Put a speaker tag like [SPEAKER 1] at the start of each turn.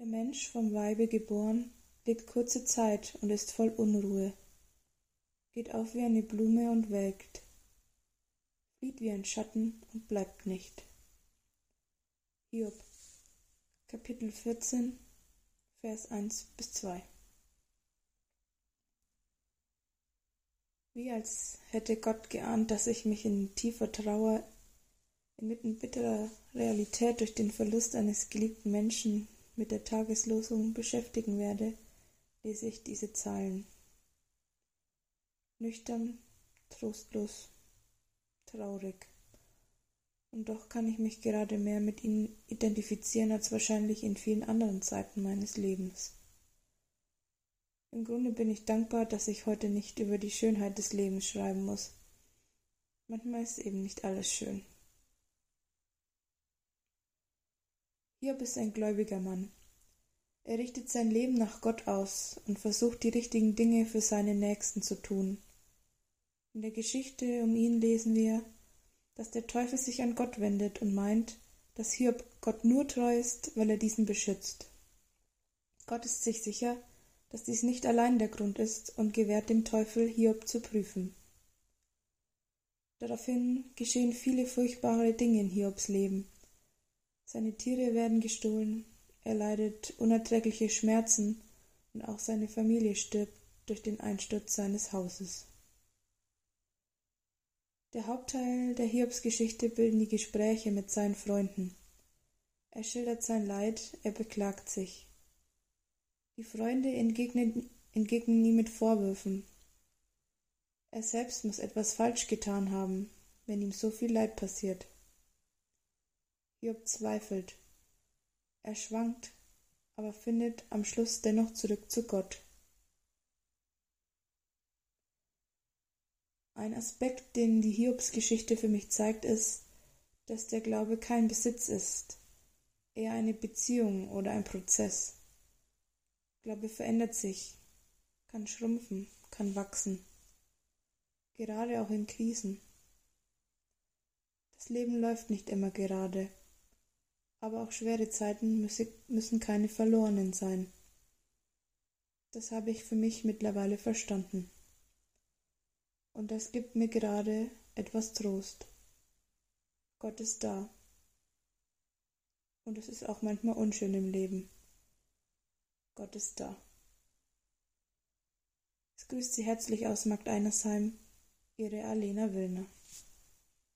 [SPEAKER 1] Der Mensch, vom Weibe geboren, lebt kurze Zeit und ist voll Unruhe, geht auf wie eine Blume und welkt, flieht wie ein Schatten und bleibt nicht. Hiob, Kapitel 14, Vers 1 bis 2 Wie als hätte Gott geahnt, dass ich mich in tiefer Trauer, inmitten bitterer Realität durch den Verlust eines geliebten Menschen mit der Tageslosung beschäftigen werde, lese ich diese Zeilen. Nüchtern, trostlos, traurig. Und doch kann ich mich gerade mehr mit ihnen identifizieren als wahrscheinlich in vielen anderen Zeiten meines Lebens. Im Grunde bin ich dankbar, dass ich heute nicht über die Schönheit des Lebens schreiben muss. Manchmal ist eben nicht alles schön. Hiob ist ein gläubiger Mann. Er richtet sein Leben nach Gott aus und versucht die richtigen Dinge für seine Nächsten zu tun. In der Geschichte um ihn lesen wir, dass der Teufel sich an Gott wendet und meint, dass Hiob Gott nur treu ist, weil er diesen beschützt. Gott ist sich sicher, dass dies nicht allein der Grund ist und gewährt dem Teufel, Hiob zu prüfen. Daraufhin geschehen viele furchtbare Dinge in Hiobs Leben, seine Tiere werden gestohlen, er leidet unerträgliche Schmerzen und auch seine Familie stirbt durch den Einsturz seines Hauses. Der Hauptteil der Hiobsgeschichte bilden die Gespräche mit seinen Freunden. Er schildert sein Leid, er beklagt sich. Die Freunde entgegnen, entgegnen ihm mit Vorwürfen. Er selbst muss etwas falsch getan haben, wenn ihm so viel Leid passiert. Hiob zweifelt. Er schwankt, aber findet am Schluss dennoch zurück zu Gott. Ein Aspekt, den die Hiobsgeschichte für mich zeigt, ist, dass der Glaube kein Besitz ist, eher eine Beziehung oder ein Prozess. Glaube verändert sich, kann schrumpfen, kann wachsen, gerade auch in Krisen. Das Leben läuft nicht immer gerade aber auch schwere Zeiten müssen keine verlorenen sein. Das habe ich für mich mittlerweile verstanden. Und das gibt mir gerade etwas Trost. Gott ist da. Und es ist auch manchmal unschön im Leben. Gott ist da. Es grüßt Sie herzlich aus Magd Einersheim, Ihre Alena Willner.